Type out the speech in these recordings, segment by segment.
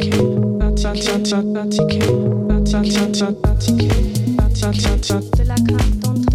ticket, un ticket, un ticket, un la carte d'entrée.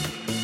Thank you